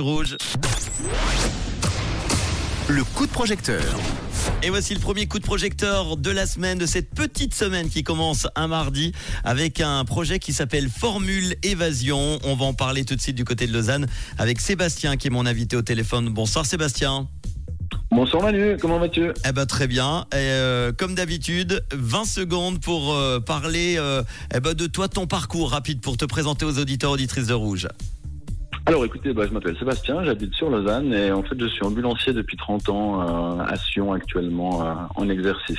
Rouge. Le coup de projecteur. Et voici le premier coup de projecteur de la semaine, de cette petite semaine qui commence un mardi avec un projet qui s'appelle Formule Évasion. On va en parler tout de suite du côté de Lausanne avec Sébastien qui est mon invité au téléphone. Bonsoir Sébastien. Bonsoir Manu, comment vas-tu? Eh ben très bien. Et, euh, comme d'habitude, 20 secondes pour euh, parler euh, eh ben, de toi, ton parcours rapide pour te présenter aux auditeurs auditrices de Rouge. Alors écoutez, bah, je m'appelle Sébastien, j'habite sur Lausanne et en fait je suis ambulancier depuis 30 ans euh, à Sion actuellement euh, en exercice.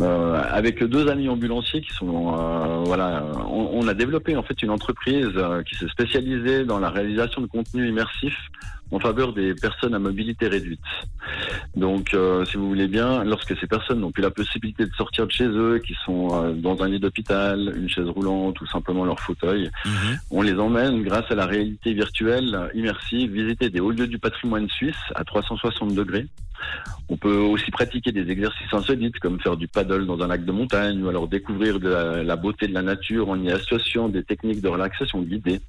Euh, avec deux amis ambulanciers qui sont euh, voilà, on, on, a développé en fait une entreprise euh, qui s'est spécialisée dans la réalisation de contenu immersif en faveur des personnes à mobilité réduite. Donc, euh, si vous voulez bien, lorsque ces personnes n'ont plus la possibilité de sortir de chez eux, qui sont euh, dans un lit d'hôpital, une chaise roulante ou simplement leur fauteuil, Mhm. on les emmène grâce à la réalité virtuelle immersive visiter des hauts lieux du patrimoine suisse à 360 degrés. On peut aussi pratiquer des exercices insolites comme faire du paddle dans un lac de montagne ou alors découvrir de la, la beauté de la nature en y associant des techniques de relaxation guidée.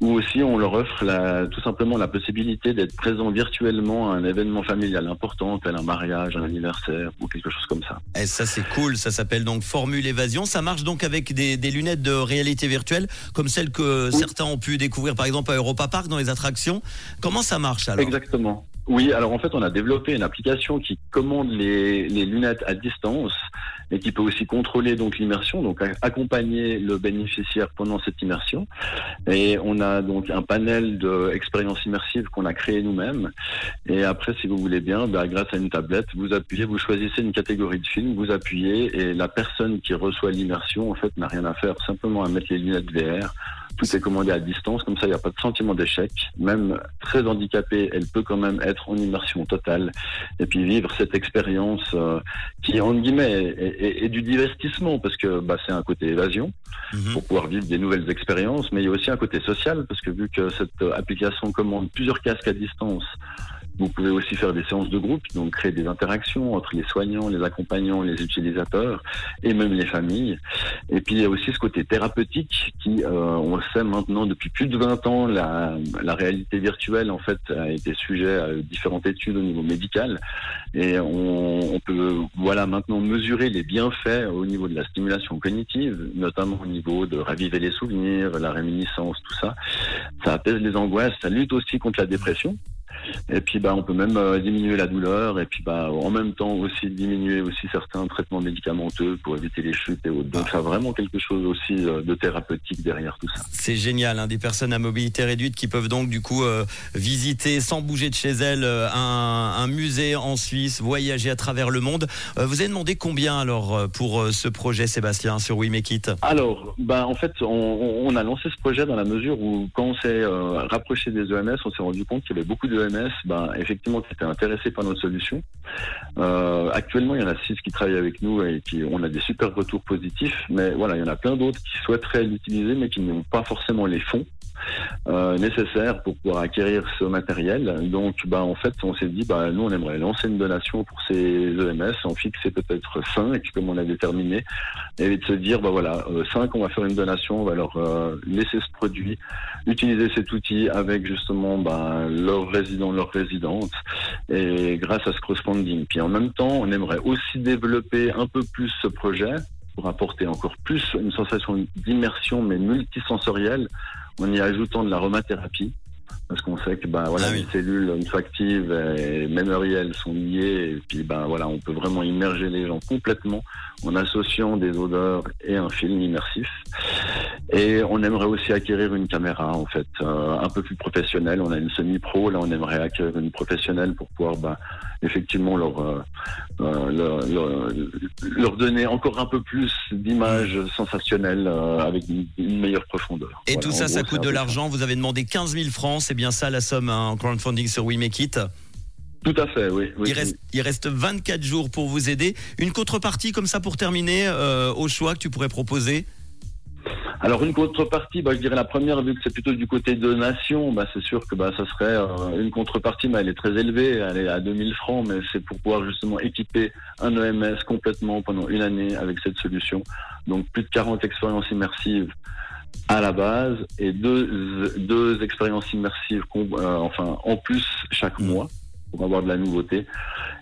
Ou aussi on leur offre la, tout simplement la possibilité d'être présent virtuellement à un événement familial important tel un mariage, un anniversaire ou quelque chose comme ça. Et ça c'est cool, ça s'appelle donc Formule Évasion. Ça marche donc avec des, des lunettes de réalité virtuelle comme celles que certains ont pu découvrir par exemple à Europa Park dans les attractions. Comment ça marche alors? Exactement. Oui, alors en fait, on a développé une application qui commande les, lunettes à distance et qui peut aussi contrôler donc l'immersion, donc accompagner le bénéficiaire pendant cette immersion. Et on a donc un panel d'expériences immersives qu'on a créé nous-mêmes. Et après, si vous voulez bien, bah, grâce à une tablette, vous appuyez, vous choisissez une catégorie de film, vous appuyez et la personne qui reçoit l'immersion, en fait, n'a rien à faire, simplement à mettre les lunettes VR. Tout est commandé à distance, comme ça il n'y a pas de sentiment d'échec. Même très handicapée, elle peut quand même être en immersion totale et puis vivre cette expérience euh, qui, en guillemets, est, est- est du divertissement parce que bah, c'est un côté évasion Mhm. pour pouvoir vivre des nouvelles expériences, mais il y a aussi un côté social parce que vu que cette application commande plusieurs casques à distance, vous pouvez aussi faire des séances de groupe, donc créer des interactions entre les soignants, les accompagnants, les utilisateurs et même les familles. Et puis il y a aussi ce côté thérapeutique qui, euh, on sait maintenant depuis plus de 20 ans, la, la réalité virtuelle en fait a été sujet à différentes études au niveau médical et on, on peut voilà maintenant mesurer les bienfaits au niveau de la stimulation cognitive, notamment au niveau de raviver les souvenirs, la réminiscence, tout ça. Ça apaise les angoisses, ça lutte aussi contre la dépression. Et puis bah on peut même euh, diminuer la douleur et puis bah en même temps aussi diminuer aussi certains traitements médicamenteux pour éviter les chutes et autres. Donc ça a vraiment quelque chose aussi euh, de thérapeutique derrière tout ça. C'est génial, hein, des personnes à mobilité réduite qui peuvent donc du coup euh, visiter sans bouger de chez elles un, un musée en Suisse, voyager à travers le monde. Euh, vous avez demandé combien alors pour ce projet Sébastien sur We Make It Alors, bah, en fait, on, on a lancé ce projet dans la mesure où, quand on s'est rapproché des EMS, on s'est rendu compte qu'il y avait beaucoup d'EMS, bah, effectivement, qui étaient intéressés par notre solution. Euh, actuellement, il y en a six qui travaillent avec nous et qui, on a des super retours positifs, mais voilà, il y en a plein d'autres qui souhaiteraient l'utiliser, mais qui n'ont pas forcément les fonds. Euh, nécessaires pour pouvoir acquérir ce matériel. Donc, bah, en fait, on s'est dit, bah, nous, on aimerait lancer une donation pour ces EMS, en fixer peut-être 5, comme on a déterminé, et de se dire, bah voilà, 5, on va faire une donation, on va leur euh, laisser ce produit, utiliser cet outil avec justement bah, leurs résidents, leurs résidentes, et grâce à ce crowdfunding. Puis en même temps, on aimerait aussi développer un peu plus ce projet pour apporter encore plus une sensation d'immersion, mais multisensorielle, en y ajoutant de l'aromathérapie. Parce qu'on sait que bah voilà Ah oui. les cellules actives et mémorielles sont liées et puis bah voilà on peut vraiment immerger les gens complètement en associant des odeurs et un film immersif. Et on aimerait aussi acquérir une caméra en fait euh, un peu plus professionnelle. On a une semi-pro, là on aimerait acquérir une professionnelle pour pouvoir bah, effectivement leur, euh, euh, leur, leur, leur donner encore un peu plus d'images sensationnelles euh, avec une, une meilleure profondeur. Et Voilà, tout ça, ça coûte de l'argent. Vous avez demandé 15 000 francs, c'est bien ça la somme hein, en crowdfunding sur We Make It. Tout à fait, oui. oui Il reste, il reste 24 jours pour vous aider. Une contrepartie comme ça pour terminer euh, au choix que tu pourrais proposer? Alors une contrepartie, bah, je dirais la première, vu que c'est plutôt du côté donation, bah, c'est sûr que bah, ça serait euh, une contrepartie, mais elle est très élevée, elle est à 2000 francs, mais c'est pour pouvoir justement équiper un EMS complètement pendant une année avec cette solution. Donc plus de 40 expériences immersives à la base et deux, deux expériences immersives, euh, enfin en plus chaque mois pour avoir de la nouveauté.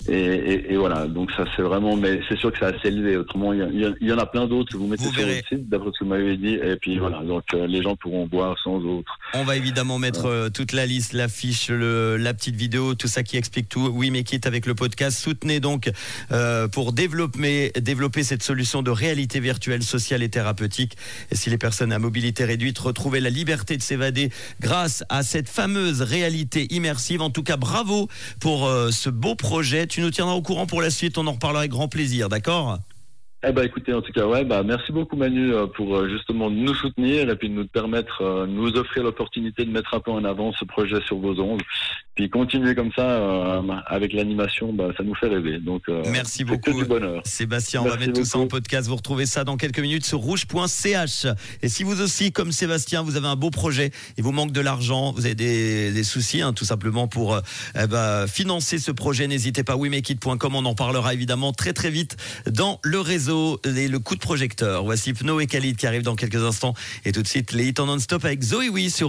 Et, et, voilà, donc ça c'est vraiment, mais c'est sûr que c'est assez élevé. Autrement, il y, en a plein d'autres. Vous mettez sur le site, d'après ce que vous m'avez dit, et puis voilà, donc euh, les gens pourront voir sans autre. On va évidemment mettre euh, toute la liste, l'affiche, la petite vidéo, tout ça qui explique tout. Oui, mais quitte avec le podcast. Soutenez donc euh, pour développer, développer cette solution de réalité virtuelle, sociale et thérapeutique. Et si les personnes à mobilité réduite retrouvaient la liberté de s'évader grâce à cette fameuse réalité immersive, en tout cas, bravo pour ce beau projet tu nous tiendras au courant pour la suite. On en reparlera avec grand plaisir, d'accord? Eh ben écoutez, en tout cas, ouais, bah merci beaucoup Manu euh, pour euh, justement nous soutenir et puis nous permettre, euh, nous offrir l'opportunité de mettre un peu en avant ce projet sur vos ondes. Puis continuer comme ça avec l'animation, bah, ça nous fait rêver. Donc merci beaucoup. du bonheur. Sébastien, on va mettre tout ça en podcast. Vous retrouvez ça dans quelques minutes sur rouge.ch. Et si vous aussi, comme Sébastien, vous avez un beau projet, il vous manque de l'argent, vous avez des, soucis, hein, tout simplement pour ben, financer ce projet, n'hésitez pas. WeMakeIt.com, on en parlera évidemment très très vite dans le réseau et le coup de projecteur. Voici Pno et Khalid qui arrivent dans quelques instants. Et tout de suite, les hits en non-stop avec Zoé Oui sur